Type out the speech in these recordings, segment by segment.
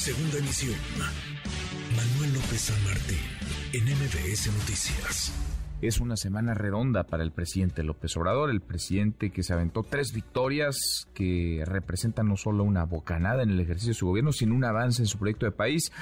Segunda emisión. Manuel López San Martín, en MBS Noticias. Es una semana redonda para el presidente López Obrador, el presidente que se aventó tres victorias que representan no solo una bocanada en el ejercicio de su gobierno, sino un avance en su proyecto de país.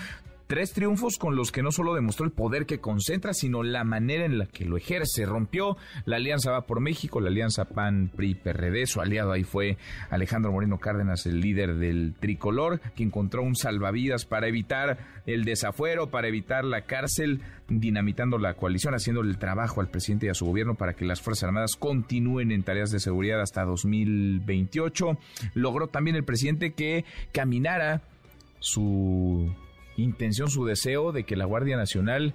Tres triunfos con los que no solo demostró el poder que concentra, sino la manera en la que lo ejerce. Rompió la alianza Va por México, la alianza PAN-PRI-PRD. Su aliado ahí fue Alejandro Moreno Cárdenas, el líder del tricolor, que encontró un salvavidas para evitar el desafuero, para evitar la cárcel, dinamitando la coalición, haciendo el trabajo al presidente y a su gobierno para que las Fuerzas Armadas continúen en tareas de seguridad hasta 2028. Logró también el presidente que caminara su intención, su deseo de que la Guardia Nacional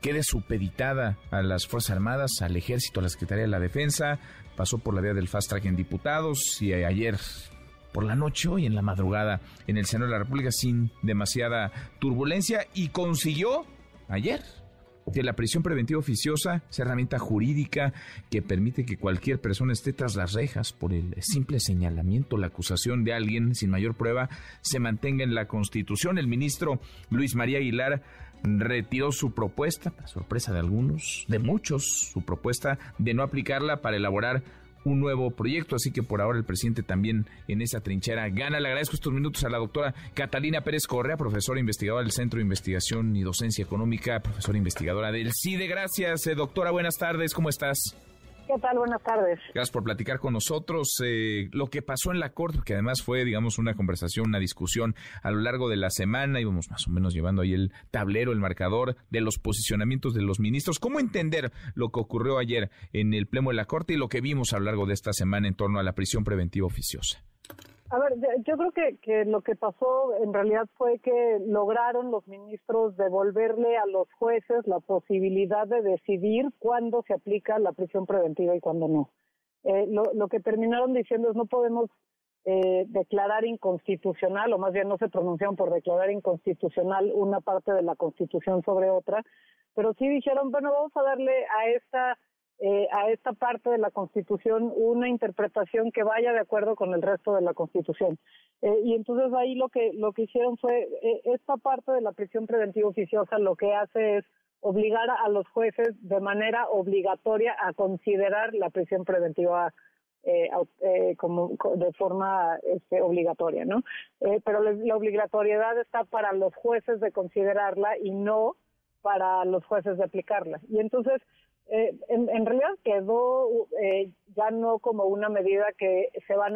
quede supeditada a las Fuerzas Armadas, al Ejército, a la Secretaría de la Defensa. Pasó por la vía del fast track en diputados y ayer por la noche, hoy en la madrugada, en el Senado de la República sin demasiada turbulencia y consiguió ayer que la prisión preventiva oficiosa es herramienta jurídica que permite que cualquier persona esté tras las rejas por el simple señalamiento, la acusación de alguien sin mayor prueba, se mantenga en la Constitución. El ministro Luis María Aguilar retiró su propuesta, para sorpresa de algunos, de muchos, su propuesta de no aplicarla para elaborar un nuevo proyecto, así que por ahora el presidente también en esa trinchera gana. Le agradezco estos minutos a la doctora Catalina Pérez Correa, profesora investigadora del Centro de Investigación y Docencia Económica, profesora investigadora del CIDE. Gracias, eh, doctora, buenas tardes, ¿cómo estás? ¿Qué tal? Buenas tardes. Gracias por platicar con nosotros. Eh, lo que pasó en la Corte, que además fue, digamos, una conversación, una discusión a lo largo de la semana, íbamos más o menos llevando ahí el tablero, el marcador de los posicionamientos de los ministros. ¿Cómo entender lo que ocurrió ayer en el Pleno de la Corte y lo que vimos a lo largo de esta semana en torno a la prisión preventiva oficiosa? A ver, yo creo que, que lo que pasó en realidad fue que lograron los ministros devolverle a los jueces la posibilidad de decidir cuándo se aplica la prisión preventiva y cuándo no. Eh, lo, lo que terminaron diciendo es no podemos eh, declarar inconstitucional, o más bien no se pronunciaron por declarar inconstitucional una parte de la Constitución sobre otra, pero sí dijeron, bueno, vamos a darle a esta eh, a esta parte de la Constitución una interpretación que vaya de acuerdo con el resto de la Constitución. Eh, y entonces ahí lo que lo que hicieron fue eh, esta parte de la prisión preventiva oficiosa lo que hace es obligar a los jueces de manera obligatoria a considerar la prisión preventiva como de forma este, obligatoria, ¿no? pero la obligatoriedad está para los jueces de considerarla y no para los jueces de aplicarla. Y entonces eh, en, realidad quedó eh, ya no como una medida que se van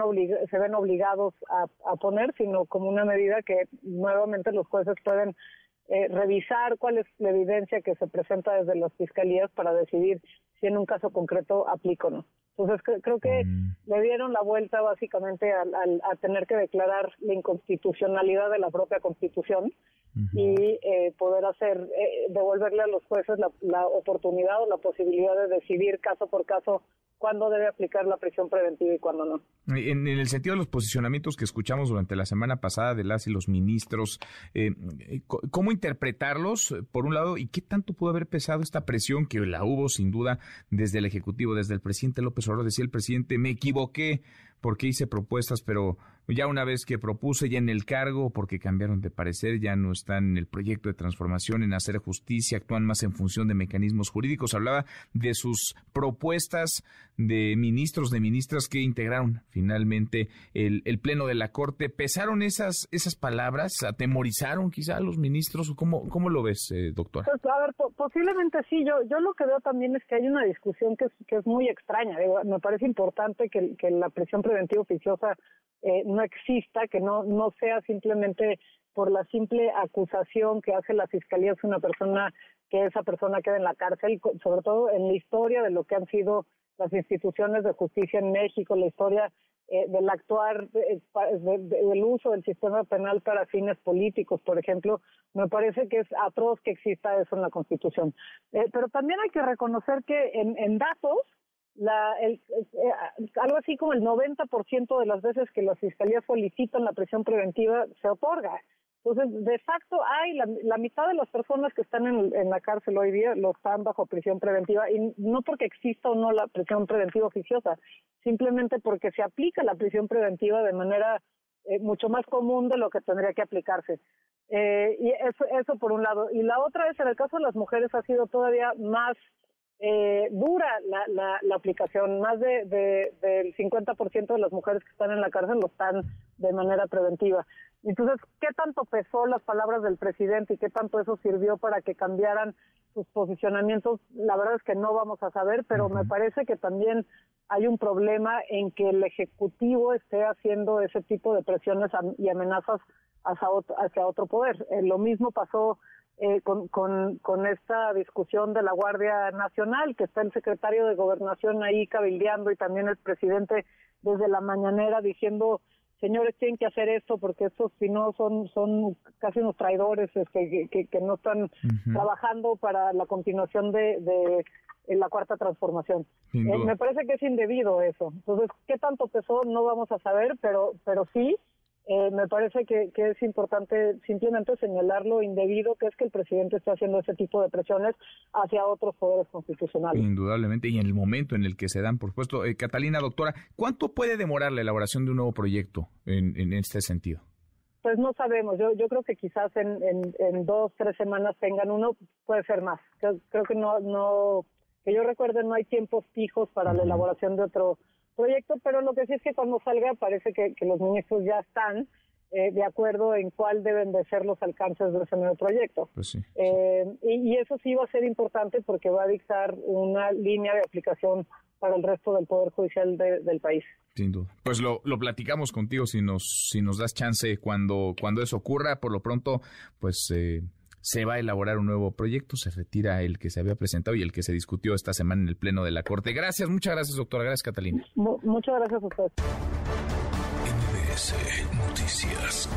se ven obligados a, poner, sino como una medida que nuevamente los jueces pueden eh, revisar cuál es la evidencia que se presenta desde las fiscalías para decidir si en un caso concreto aplica o no. Entonces creo que mm. le dieron la vuelta básicamente a, a, tener que declarar la inconstitucionalidad de la propia Constitución y eh, poder hacer, eh, devolverle a los jueces la, la, oportunidad o la posibilidad de decidir caso por caso cuándo debe aplicar la prisión preventiva y cuándo no. En, el sentido de los posicionamientos que escuchamos durante la semana pasada de las y los ministros, eh, ¿cómo interpretarlos, por un lado, y qué tanto pudo haber pesado esta presión que la hubo sin duda desde el Ejecutivo, desde el presidente López Obrador? Decía el presidente, me equivoqué porque hice propuestas, pero ya una vez que propuse ya en el cargo, porque cambiaron de parecer, ya no están en el proyecto de transformación, en hacer justicia, actúan más en función de mecanismos jurídicos. Hablaba de sus propuestas de ministros, de ministras que integraron finalmente el, pleno de la Corte. ¿Pesaron esas, esas palabras? ¿Atemorizaron quizá a los ministros? ¿Cómo, cómo lo ves, eh, doctora? Pues, a ver, posiblemente sí. Yo, yo lo que veo también es que hay una discusión que es, que es muy extraña. Me parece importante que, que la presión preventiva oficiosa eh, no exista, que no, no sea simplemente por la simple acusación que hace la fiscalía es una persona que esa persona queda en la cárcel, sobre todo en la historia de lo que han sido las instituciones de justicia en México, la historia eh, del actuar, del uso del sistema penal para fines políticos, por ejemplo, me parece que es atroz que exista eso en la Constitución. Eh, pero también hay que reconocer que en, en datos, la, el, eh, algo así como el 90% de las veces que las fiscalías solicitan la prisión preventiva se otorga. Entonces, de facto, hay la, la mitad de las personas que están en, en, la cárcel hoy día lo están bajo prisión preventiva y no porque exista o no la prisión preventiva oficiosa, simplemente porque se aplica la prisión preventiva de manera eh, mucho más común de lo que tendría que aplicarse. Eh, y eso, eso por un lado. Y la otra es, en el caso de las mujeres, ha sido todavía más eh, dura la, la, la, aplicación. Más de, de, del 50% de las mujeres que están en la cárcel lo están de manera preventiva. Entonces, ¿qué tanto pesó las palabras del presidente y qué tanto eso sirvió para que cambiaran sus posicionamientos? La verdad es que no vamos a saber, pero me parece que también hay un problema en que el Ejecutivo esté haciendo ese tipo de presiones y amenazas hacia otro, hacia otro poder. Eh, lo mismo pasó eh, con, con, con esta discusión de la Guardia Nacional, que está el secretario de Gobernación ahí cabildeando y también el presidente desde la mañanera diciendo señores tienen que hacer esto porque estos si no son son casi unos traidores este, que, que, no están trabajando para la continuación de, de, la cuarta transformación. Eh, me parece que es indebido eso. Entonces, ¿qué tanto pesó? No vamos a saber, pero pero sí eh, me parece que, es importante simplemente señalar lo indebido que es que el presidente está haciendo ese tipo de presiones hacia otros poderes constitucionales. Indudablemente, y en el momento en el que se dan, por supuesto. Eh, Catalina, doctora, ¿cuánto puede demorar la elaboración de un nuevo proyecto en, en este sentido? Pues no sabemos. Yo, yo creo que quizás en, en, dos, tres semanas tengan uno, puede ser más. Creo, que no, no, que yo recuerde, no hay tiempos fijos para la elaboración de otro proyecto, pero lo que sí es que cuando salga parece que, los ministros ya están eh, de acuerdo en cuál deben de ser los alcances de ese nuevo proyecto. Pues eh, y, eso sí va a ser importante porque va a dictar una línea de aplicación para el resto del Poder Judicial del país. Sin duda. Pues lo, lo platicamos contigo si nos, si nos das chance cuando, cuando eso ocurra. Por lo pronto, pues... Eh se va a elaborar un nuevo proyecto, se retira el que se había presentado y el que se discutió esta semana en el Pleno de la Corte. Gracias, muchas gracias, doctora. Gracias, Catalina. muchas gracias a usted. Noticias.